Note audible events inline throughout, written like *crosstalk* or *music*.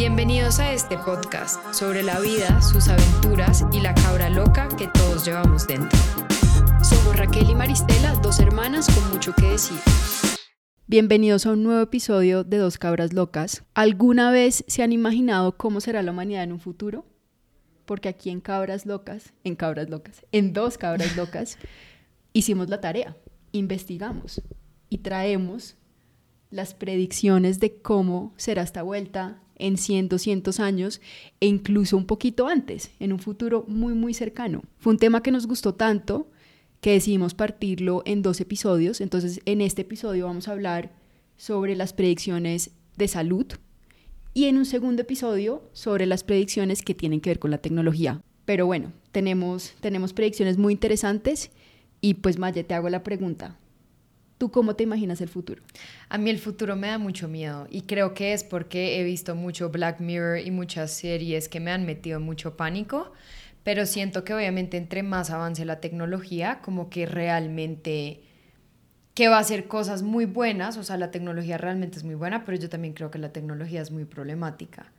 Bienvenidos a este podcast sobre la vida, sus aventuras y la cabra loca que todos llevamos dentro. Somos Raquel y Maristela, dos hermanas con mucho que decir. Bienvenidos a un nuevo episodio de Dos Cabras Locas. ¿Alguna vez se han imaginado cómo será la humanidad en un futuro? Porque aquí en Cabras Locas, en Cabras Locas, en Dos Cabras Locas, *laughs* hicimos la tarea, investigamos y traemos las predicciones de cómo será esta vuelta en 100, 200 años e incluso un poquito antes, en un futuro muy, muy cercano. Fue un tema que nos gustó tanto que decidimos partirlo en dos episodios. Entonces, en este episodio vamos a hablar sobre las predicciones de salud y en un segundo episodio sobre las predicciones que tienen que ver con la tecnología. Pero bueno, tenemos, tenemos predicciones muy interesantes y pues Maya, te hago la pregunta. ¿Tú cómo te imaginas el futuro? A mí el futuro me da mucho miedo y creo que es porque he visto mucho Black Mirror y muchas series que me han metido mucho pánico, pero siento que obviamente entre más avance la tecnología, como que realmente que va a hacer cosas muy buenas, o sea, la tecnología realmente es muy buena, pero yo también creo que la tecnología es muy problemática.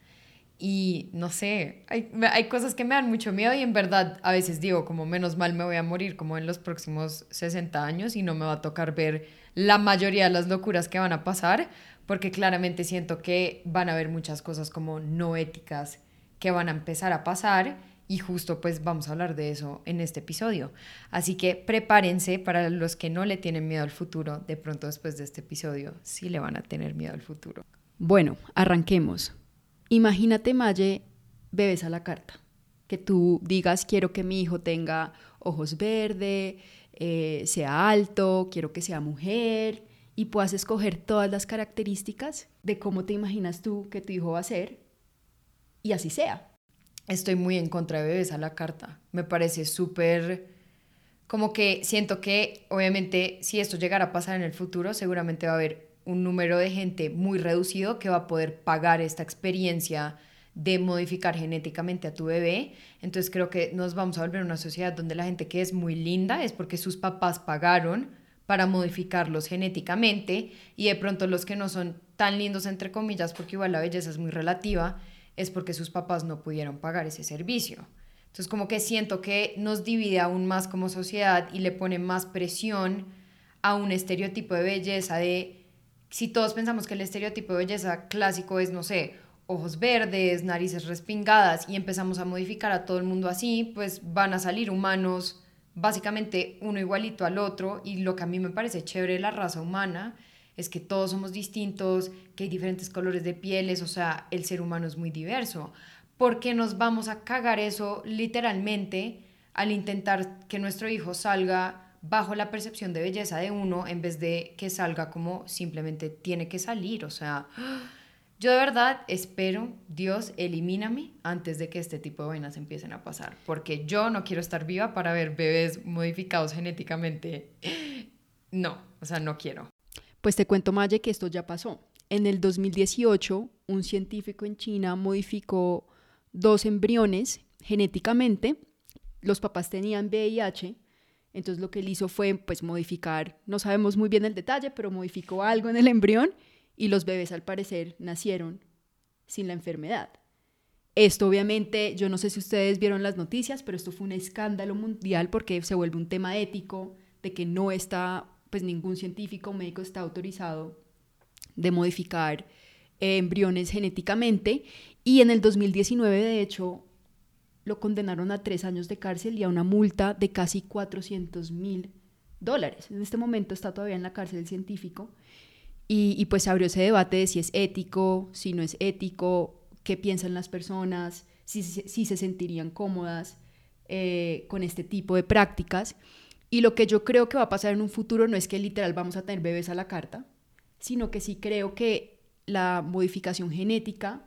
Y no sé, hay, hay, cosas que me dan mucho miedo y en verdad a veces digo, como menos mal me voy a morir como en los próximos 60 años y no me va a tocar ver la mayoría de las locuras que van a pasar, porque claramente siento que van a haber muchas cosas como no éticas que van a empezar a pasar y justo pues vamos a hablar de eso en este episodio. Así que prepárense para los que no le tienen miedo al futuro, de pronto después de este episodio sí le van a tener miedo al futuro. Bueno, arranquemos. Imagínate, Maye, bebes a la carta. Que tú digas, quiero que mi hijo tenga ojos verdes, eh, sea alto, quiero que sea mujer, y puedas escoger todas las características de cómo te imaginas tú que tu hijo va a ser, y así sea. Estoy muy en contra de bebés a la carta. Me parece súper... Como que siento que, obviamente, si esto llegara a pasar en el futuro, seguramente va a haber un número de gente muy reducido que va a poder pagar esta experiencia de modificar genéticamente a tu bebé. Entonces creo que nos vamos a volver una sociedad donde la gente que es muy linda es porque sus papás pagaron para modificarlos genéticamente y de pronto los que no son tan lindos entre comillas, porque igual la belleza es muy relativa, es porque sus papás no pudieron pagar ese servicio. Entonces como que siento que nos divide aún más como sociedad y le pone más presión a un estereotipo de belleza de si todos pensamos que el estereotipo de belleza clásico es, no sé, ojos verdes, narices respingadas y empezamos a modificar a todo el mundo así, pues van a salir humanos básicamente uno igualito al otro y lo que a mí me parece chévere de la raza humana es que todos somos distintos, que hay diferentes colores de pieles, o sea, el ser humano es muy diverso. porque nos vamos a cagar eso literalmente al intentar que nuestro hijo salga bajo la percepción de belleza de uno en vez de que salga como simplemente tiene que salir. O sea, yo de verdad espero, Dios, elimíname antes de que este tipo de vainas empiecen a pasar, porque yo no quiero estar viva para ver bebés modificados genéticamente. No, o sea, no quiero. Pues te cuento, Maye, que esto ya pasó. En el 2018, un científico en China modificó dos embriones genéticamente. Los papás tenían VIH entonces lo que él hizo fue pues modificar, no sabemos muy bien el detalle, pero modificó algo en el embrión y los bebés al parecer nacieron sin la enfermedad. Esto obviamente, yo no sé si ustedes vieron las noticias, pero esto fue un escándalo mundial porque se vuelve un tema ético de que no está, pues ningún científico médico está autorizado de modificar eh, embriones genéticamente. Y en el 2019, de hecho, lo condenaron a tres años de cárcel y a una multa de casi 400 mil dólares. En este momento está todavía en la cárcel el científico y, y, pues abrió ese debate de si es ético, si no es ético, qué piensan las personas, si, si, se sentirían cómodas eh, con este tipo de prácticas. Y lo que yo creo que va a pasar en un futuro no es que literal vamos a tener bebés a la carta, sino que sí creo que la modificación genética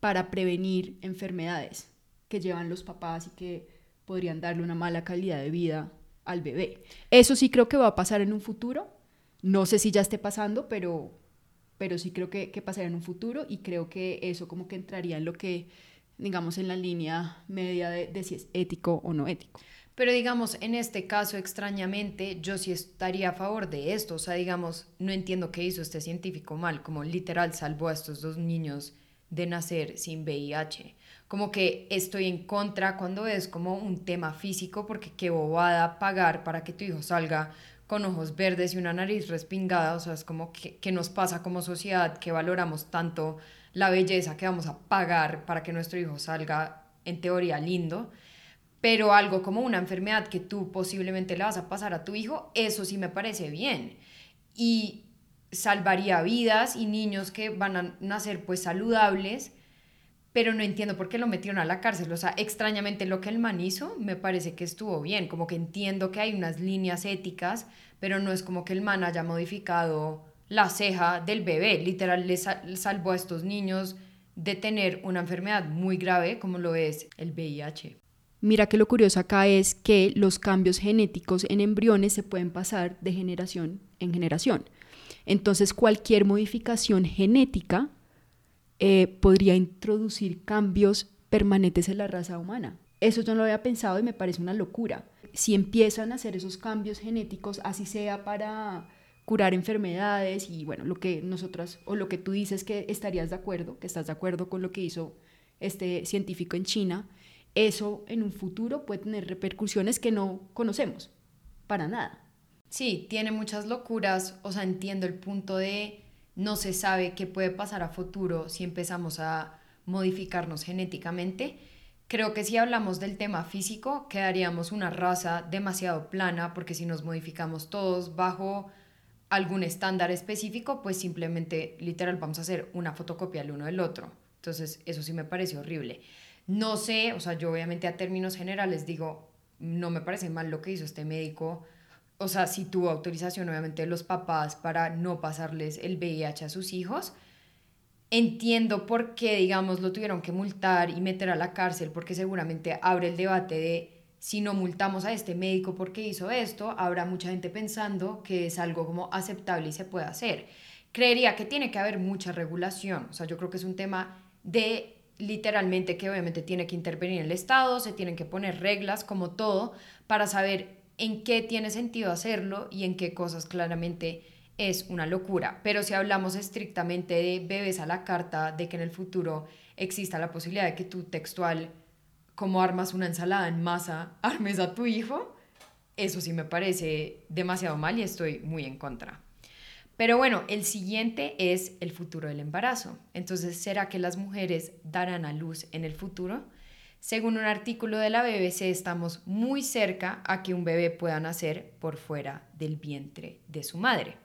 para prevenir enfermedades que llevan los papás y que podrían darle una mala calidad de vida al bebé. Eso sí creo que va a pasar en un futuro. No sé si ya esté pasando, pero, pero sí creo que, que pasará en un futuro y creo que eso como que entraría en lo que, digamos, en la línea media de, si es ético o no ético. Pero digamos, en este caso, extrañamente, yo sí estaría a favor de esto. O sea, digamos, no entiendo qué hizo este científico mal, como literal salvó a estos dos niños de nacer sin VIH. Como que estoy en contra cuando es como un tema físico, porque qué bobada pagar para que tu hijo salga con ojos verdes y una nariz respingada, o sea, es como que, ¿qué nos pasa como sociedad que valoramos tanto la belleza que vamos a pagar para que nuestro hijo salga en teoría lindo, pero algo como una enfermedad que tú posiblemente le vas a pasar a tu hijo, eso sí me parece bien. Y salvaría vidas y niños que van a nacer pues saludables, pero no entiendo por qué lo metieron a la cárcel. O sea, extrañamente lo que el man hizo me parece que estuvo bien, como que entiendo que hay unas líneas éticas, pero no es como que el man haya modificado la ceja del bebé, literal le salvó a estos niños de tener una enfermedad muy grave como lo es el VIH. Mira que lo curioso acá es que los cambios genéticos en embriones se pueden pasar de generación en generación. Entonces cualquier modificación genética eh, podría introducir cambios permanentes en la raza humana. Eso yo no lo había pensado y me parece una locura. Si empiezan a hacer esos cambios genéticos, así sea para curar enfermedades y bueno, lo que nosotras o lo que tú dices que estarías de acuerdo, que estás de acuerdo con lo que hizo este científico en China, eso en un futuro puede tener repercusiones que no conocemos para nada. Sí, tiene muchas locuras, o sea, entiendo el punto de no se sabe qué puede pasar a futuro si empezamos a modificarnos genéticamente. Creo que si hablamos del tema físico, quedaríamos una raza demasiado plana, porque si nos modificamos todos bajo algún estándar específico, pues simplemente literal vamos a hacer una fotocopia el uno del otro. Entonces, eso sí me parece horrible. No sé, o sea, yo obviamente a términos generales digo, no me parece mal lo que hizo este médico. O sea, si tuvo autorización obviamente de los papás para no pasarles el VIH a sus hijos. Entiendo por qué, digamos, lo tuvieron que multar y meter a la cárcel, porque seguramente abre el debate de si no multamos a este médico porque hizo esto, habrá mucha gente pensando que es algo como aceptable y se puede hacer. Creería que tiene que haber mucha regulación, o sea, yo creo que es un tema de literalmente que obviamente tiene que intervenir el Estado, se tienen que poner reglas como todo para saber en qué tiene sentido hacerlo y en qué cosas claramente es una locura. Pero si hablamos estrictamente de bebés a la carta, de que en el futuro exista la posibilidad de que tu textual como armas una ensalada en masa, *laughs* armes a tu hijo, eso sí me parece demasiado mal y estoy muy en contra. Pero bueno, el siguiente es el futuro del embarazo. Entonces, ¿será que las mujeres darán a luz en el futuro? Según un artículo de la BBC, estamos muy cerca a que un bebé pueda nacer por fuera del vientre de su madre.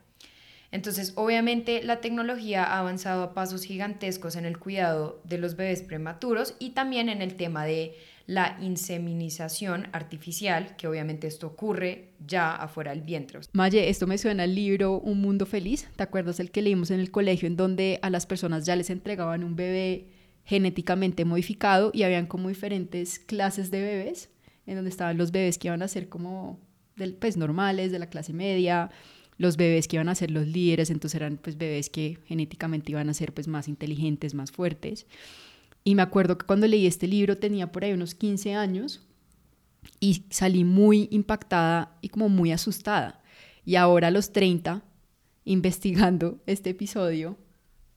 Entonces, obviamente, la tecnología ha avanzado a pasos gigantescos en el cuidado de los bebés prematuros y también en el tema de la inseminización artificial, que obviamente esto ocurre ya afuera del vientre. Maye, esto me suena al libro Un Mundo Feliz. ¿Te acuerdas el que leímos en el colegio en donde a las personas ya les entregaban un bebé genéticamente modificado y habían como diferentes clases de bebés, en donde estaban los bebés que iban a ser como del, pues, normales, de la clase media, los bebés que iban a ser los líderes, entonces eran pues bebés que genéticamente iban a ser pues más inteligentes, más fuertes. Y me acuerdo que cuando leí este libro tenía por ahí unos 15 años y salí muy impactada y como muy asustada. Y ahora a los 30, investigando este episodio,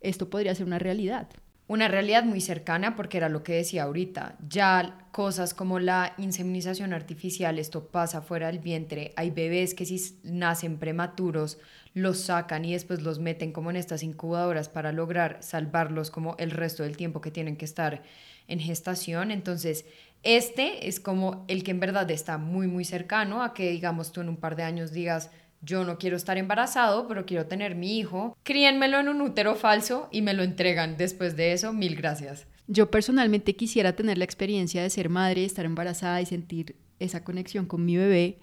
esto podría ser una realidad una realidad muy cercana porque era lo que decía ahorita. Ya cosas como la inseminización artificial, esto pasa fuera del vientre. Hay bebés que si nacen prematuros los sacan y después los meten como en estas incubadoras para lograr salvarlos como el resto del tiempo que tienen que estar en gestación. Entonces, este es como el que en verdad está muy, muy cercano a que, digamos, tú en un par de años digas, yo no quiero estar embarazado, pero quiero tener mi hijo, críenmelo en un útero falso y me lo entregan después de eso, mil gracias. Yo personalmente quisiera tener la experiencia de ser madre, estar embarazada y sentir esa conexión con mi bebé,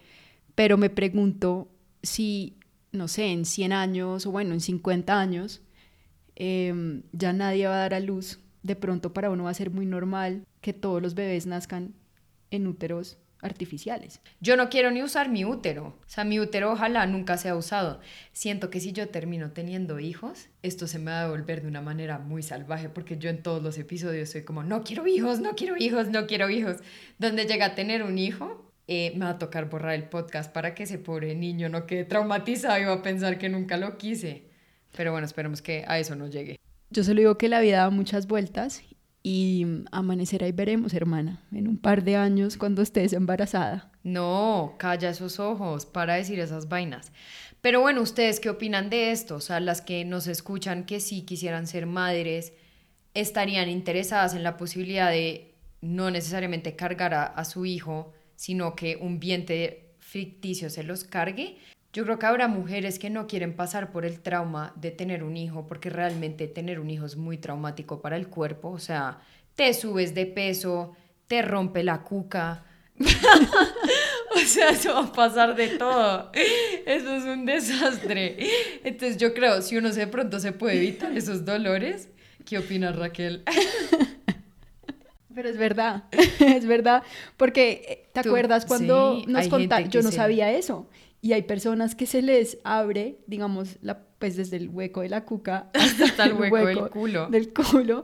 pero me pregunto si, no sé, en 100 años o bueno, en 50 años, em, ya nadie va a dar a luz. De pronto para uno va a ser muy normal que todos los bebés nazcan en úteros artificiales. Yo no quiero ni usar mi útero, o sea, mi útero ojalá nunca sea usado. Siento que si yo termino teniendo hijos, esto se me va a devolver de una manera muy salvaje, porque yo en todos los episodios soy como, no quiero hijos, no quiero hijos, no quiero hijos. Donde llega a tener un hijo, eh, me va a tocar borrar el podcast para que ese pobre niño no quede traumatizado y va a pensar que nunca lo quise. Pero bueno, esperemos que a eso no llegue. Yo solo digo que la vida da muchas vueltas y amanecerá y veremos, hermana, en un par de años cuando estés embarazada. No, calla esos ojos para decir esas vainas. Pero bueno, ¿ustedes qué opinan de esto? O sea, las que nos escuchan que sí quisieran ser madres, estarían interesadas en la posibilidad de no necesariamente cargar a, a su hijo, sino que un vientre ficticio se los cargue. Yo creo que habrá mujeres que no quieren pasar por el trauma de tener un hijo, porque realmente tener un hijo es muy traumático para el cuerpo. O sea, te subes de peso, te rompe la cuca. *laughs* o sea, eso va a pasar de todo. Eso es un desastre. Entonces yo creo, si uno de pronto se puede evitar esos dolores, ¿qué opinas Raquel? Pero es verdad, *laughs* es verdad, porque eh, ¿te acuerdas cuando nos contaron? Yo no sabía eso. Y hay personas que se les abre, digamos, la, pues desde el hueco de la cuca *laughs* hasta, *laughs* el hueco, del culo. Del culo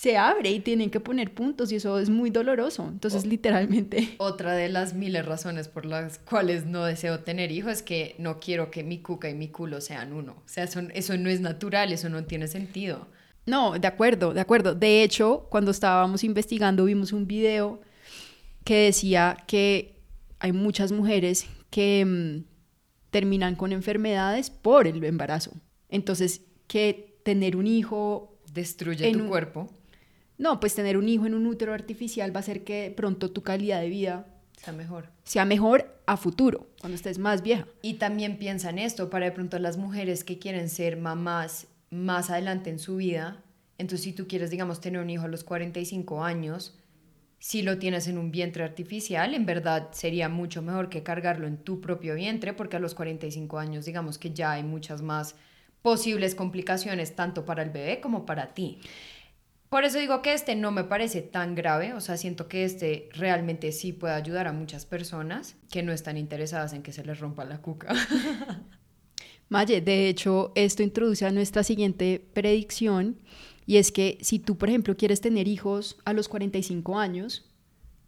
se abre y tienen que poner puntos y eso es muy doloroso. Entonces, literalmente. *laughs* Otra de las miles razones por las cuales no deseo tener hijos es que no quiero que mi cuca y mi culo sean uno. O sea, eso, eso no es natural, eso no tiene sentido. No, de acuerdo, de acuerdo. De hecho, cuando estábamos investigando vimos un video que decía que hay muchas mujeres que mm, terminan con enfermedades por el embarazo. Entonces, que tener un hijo... Destruye tu cuerpo. No, pues tener un hijo en un útero artificial va a hacer que pronto tu calidad de vida sea mejor. Sea mejor a futuro, cuando estés más vieja. Y también piensa en esto, para de pronto las mujeres que quieren ser mamás más adelante en su vida. Entonces, si tú quieres, digamos, tener un hijo a los 45 años, si lo tienes en un vientre artificial, en verdad sería mucho mejor que cargarlo en tu propio vientre, porque a los 45 años, digamos que ya hay muchas más posibles complicaciones, tanto para el bebé como para ti. Por eso digo que este no me parece tan grave, o sea, siento que este realmente sí puede ayudar a muchas personas que no están interesadas en que se les rompa la cuca. *laughs* Maye, de hecho, esto introduce a nuestra siguiente predicción y es que si tú, por ejemplo, quieres tener hijos a los 45 años,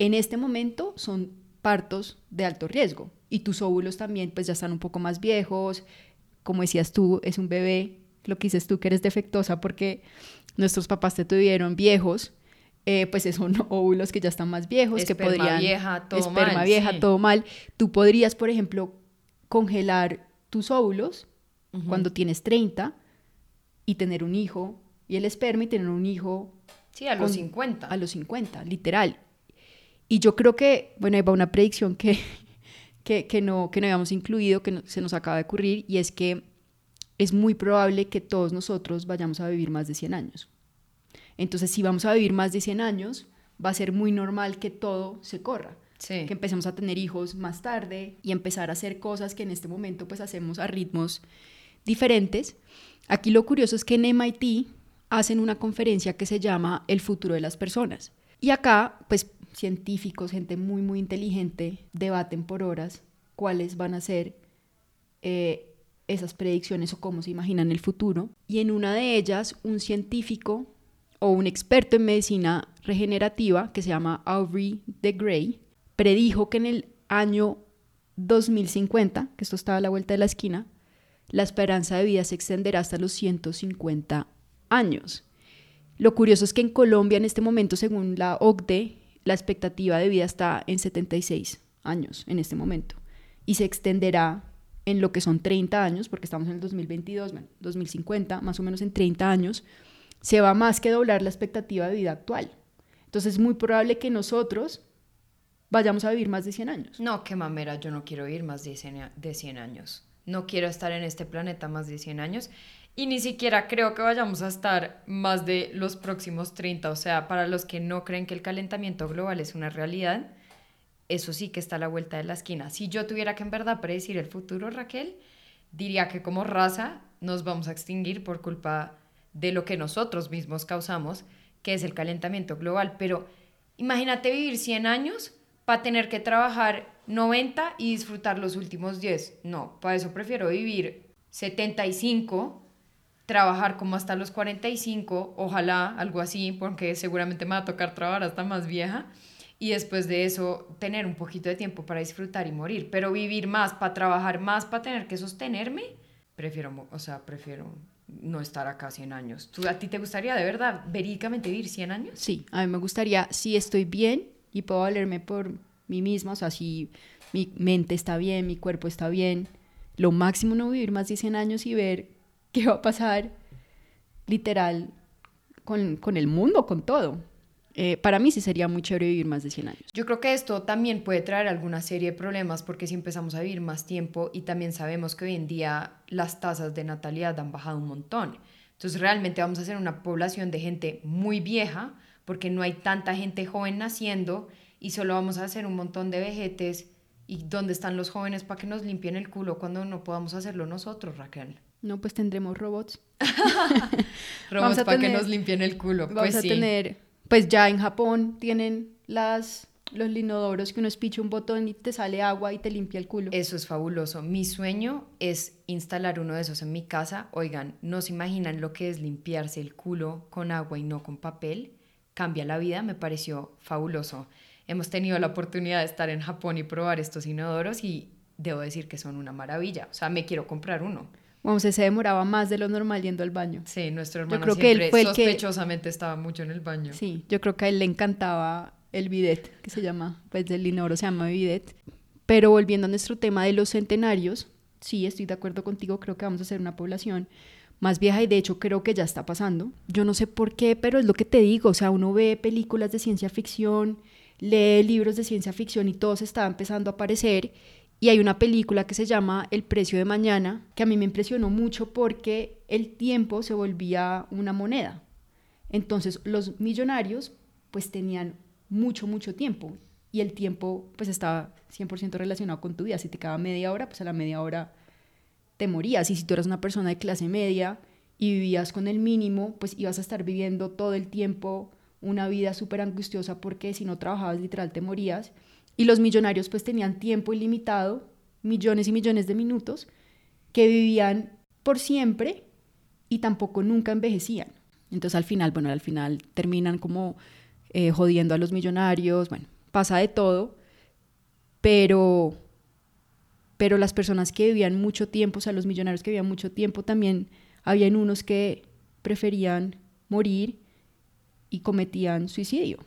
en este momento son partos de alto riesgo. Y tus óvulos también pues ya están un poco más viejos, como decías tú, es un bebé, lo que dices tú que eres defectuosa porque nuestros papás te tuvieron viejos, eh, pues son óvulos que ya están más viejos, que podrían... vieja, todo esperma vieja, todo mal. Tú podrías, por ejemplo, congelar tus óvulos cuando tienes 30 y tener un hijo, y el esperma y tener un hijo. Sí, a los 50. A los 50, literal. Y yo creo que, bueno, ahí va una predicción que, *laughs* que, no, que no habíamos incluido, que se nos acaba de ocurrir, y es que es muy probable que todos nosotros vayamos a vivir más de 100 años. Entonces, si vamos a vivir más de 100 años, va a ser muy normal que todo se corra. Que empecemos a tener hijos más tarde y empezar a hacer cosas que en este momento pues hacemos a ritmos diferentes. Aquí lo curioso es que en MIT hacen una conferencia que se llama El futuro de las personas. Y acá, pues científicos, gente muy, muy inteligente, debaten por horas cuáles van a ser eh, esas predicciones o cómo se imaginan el futuro. Y en una de ellas, un científico o un experto en medicina regenerativa que se llama Aubrey de Grey predijo que en el año 2050, que esto estaba a la vuelta de la esquina, la esperanza de vida se extenderá hasta los 150 años. Lo curioso es que en Colombia en este momento, según la OCDE, la expectativa de vida está en 76 años en este momento y se extenderá en lo que son 30 años, porque estamos en el 2022, bueno, 2050, más o menos en 30 años, se va más que doblar la expectativa de vida actual. Entonces es muy probable que nosotros vayamos a vivir más de 100 años. No, qué mamera, yo no quiero vivir más de 100 años no quiero estar en este planeta más de 100 años y ni siquiera creo que vayamos a estar más de los próximos 30. O sea, para los que no creen que el calentamiento global es una realidad, eso sí que está a la vuelta de la esquina. Si yo tuviera que en verdad predecir el futuro, Raquel, diría que como raza nos vamos a extinguir por culpa de lo que nosotros mismos causamos, que es el calentamiento global. Pero imagínate vivir 100 años para tener que trabajar 90 y disfrutar los últimos 10. No, para eso prefiero vivir 75, trabajar como hasta los 45, ojalá algo así, porque seguramente me va a tocar trabajar hasta más vieja. Y después de eso, tener un poquito de tiempo para disfrutar y morir. Pero vivir más, para trabajar más, para tener que sostenerme, prefiero, o sea, prefiero no estar acá 100 años. ¿Tú, ¿A ti te gustaría de verdad verídicamente vivir 100 años? Sí, a mí me gustaría, si estoy bien y puedo valerme por mí misma, o sea, si mi mente está bien, mi cuerpo está bien, lo máximo no vivir más de 100 años y ver *laughs* qué va a pasar literal con, con el mundo, con todo. Eh, para mí sí sería muy chévere vivir más de 100 años. Yo creo que esto también puede traer alguna serie de problemas porque si empezamos a vivir más tiempo y también sabemos que hoy en día las tasas de natalidad han bajado un montón. Entonces realmente vamos a ser una población de gente muy vieja porque no hay tanta gente joven naciendo y solo vamos a hacer un montón de vejetes. ¿Y dónde están los jóvenes para que nos limpien el culo cuando no podamos hacerlo nosotros, Raquel? No, pues tendremos robots. *laughs* robots para que nos limpien el culo. Vamos pues a tener pues ya en Japón tienen las, los linodoros que uno espicha un botón y te sale agua y te limpia el culo. Eso es fabuloso. Mi sueño es instalar uno de esos en mi casa. Oigan, no se imaginan lo que es limpiarse el culo con agua y no con papel. Cambia la vida, me pareció fabuloso. Hemos tenido la oportunidad de estar en Japón y probar estos inodoros y debo decir que son una maravilla. O sea, me quiero comprar uno. Vamos, se demoraba más de lo normal yendo al baño. Sí, nuestro hermano yo creo que él fue sospechosamente estaba mucho en el baño. Sí, yo creo que a él le encantaba el bidet, que se llama, pues del inodoro se llama bidet. Pero volviendo a nuestro tema de los centenarios, sí, estoy de acuerdo contigo, creo que vamos a ser una población más vieja y de hecho creo que ya está pasando. Yo no sé por qué, pero es lo que te digo, o sea, uno ve películas de ciencia ficción, lee libros de ciencia ficción y todo se está empezando a aparecer y hay una película que se llama El precio de mañana, que a mí me impresionó mucho porque el tiempo se volvía una moneda. Entonces los millonarios pues tenían mucho, mucho tiempo y el tiempo pues estaba 100% relacionado con tu vida. Si te quedaba media hora, pues a la media hora te morías. Y si tú eras una persona de clase media y vivías con el mínimo, pues ibas a estar viviendo todo el tiempo una vida súper angustiosa porque si no trabajabas literal te morías. Y los millonarios pues tenían tiempo ilimitado, millones y millones de minutos, que vivían por siempre y tampoco nunca envejecían. Entonces al final, bueno, al final terminan como eh, jodiendo a los millonarios, bueno, pasa de todo, pero, pero las personas que vivían mucho tiempo, o sea, los millonarios que vivían mucho tiempo, también habían unos que preferían morir y cometían suicidio.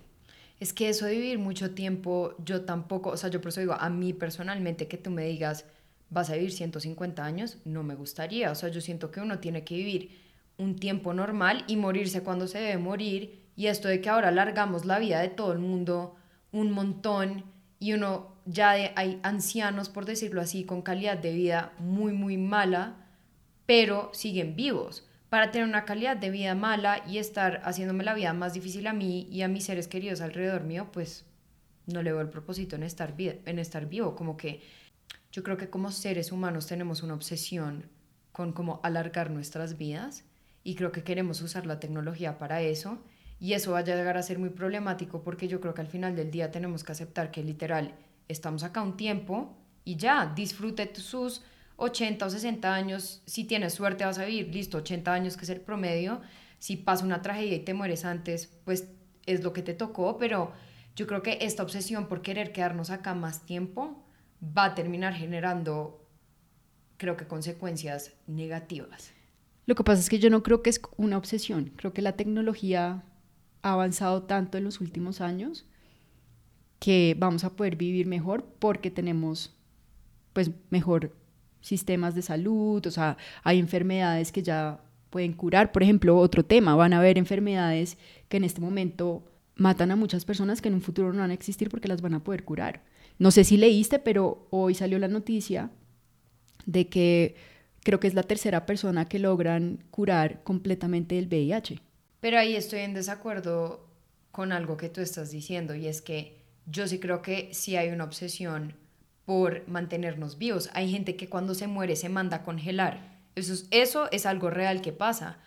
Es que eso de vivir mucho tiempo, yo tampoco, o sea, yo por eso digo, a mí personalmente que tú me digas, vas a vivir 150 años, no me gustaría. O sea, yo siento que uno tiene que vivir un tiempo normal y morirse cuando se debe morir. Y esto de que ahora alargamos la vida de todo el mundo un montón y uno ya hay ancianos, por decirlo así, con calidad de vida muy, muy mala, pero siguen vivos para tener una calidad de vida mala y estar haciéndome la vida más difícil a mí y a mis seres queridos alrededor mío, pues no le veo el propósito en estar, en estar vivo. Como que yo creo que como seres humanos tenemos una obsesión con cómo alargar nuestras vidas y creo que queremos usar la tecnología para eso y eso va a llegar a ser muy problemático porque yo creo que al final del día tenemos que aceptar que literal estamos acá un tiempo y ya disfrute sus 80 o 60 años, si tienes suerte vas a vivir, listo, 80 años que es el promedio, si pasa una tragedia y te mueres antes, pues es lo que te tocó, pero yo creo que esta obsesión por querer quedarnos acá más tiempo va a terminar generando, creo que, consecuencias negativas. Lo que pasa es que yo no creo que es una obsesión, creo que la tecnología ha avanzado tanto en los últimos años que vamos a poder vivir mejor porque tenemos pues mejor sistemas de salud, o sea, hay enfermedades que ya pueden curar. Por ejemplo, otro tema, van a haber enfermedades que en este momento matan a muchas personas que en un futuro no van a existir porque las van a poder curar. No sé si leíste, pero hoy salió la noticia de que creo que es la tercera persona que logran curar completamente el VIH. Pero ahí estoy en desacuerdo con algo que tú estás diciendo y es que yo sí creo que sí hay una obsesión por mantenernos vivos. Hay gente que cuando se muere se manda a congelar. Eso es, eso es algo real que pasa,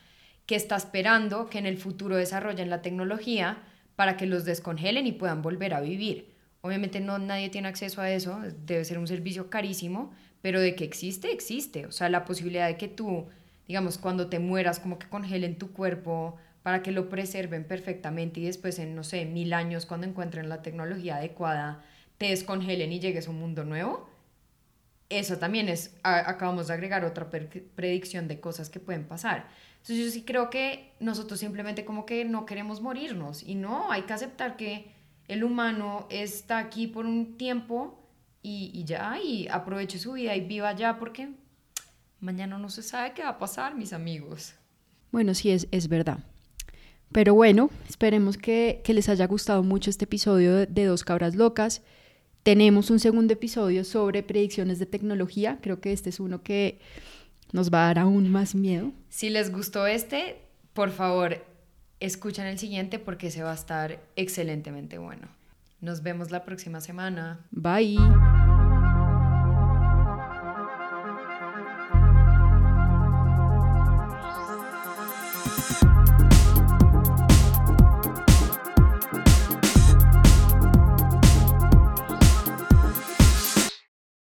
que está esperando que en el futuro desarrollen la tecnología para que los descongelen y puedan volver a vivir. Obviamente no nadie tiene acceso a eso, debe ser un servicio carísimo, pero de que existe, existe. O sea, la posibilidad de que tú, digamos, cuando te mueras, como que congelen tu cuerpo para que lo preserven perfectamente y después en, no sé, mil años, cuando encuentren la tecnología adecuada, te descongelen y llegues a un mundo nuevo, eso también es, acabamos de agregar otra predicción de cosas que pueden pasar. Entonces yo sí creo que nosotros simplemente como que no queremos morirnos y no, hay que aceptar que el humano está aquí por un tiempo y, y ya, y aproveche su vida y viva ya porque mañana no se sabe qué va a pasar, mis amigos. Bueno, sí, es, es verdad. Pero bueno, esperemos que, que les haya gustado mucho este episodio de Dos Cabras Locas. Tenemos un segundo episodio sobre predicciones de tecnología. Creo que este es uno que nos va a dar aún más miedo. Si les gustó este, por favor, escuchen el siguiente porque se va a estar excelentemente bueno. Nos vemos la próxima semana. Bye.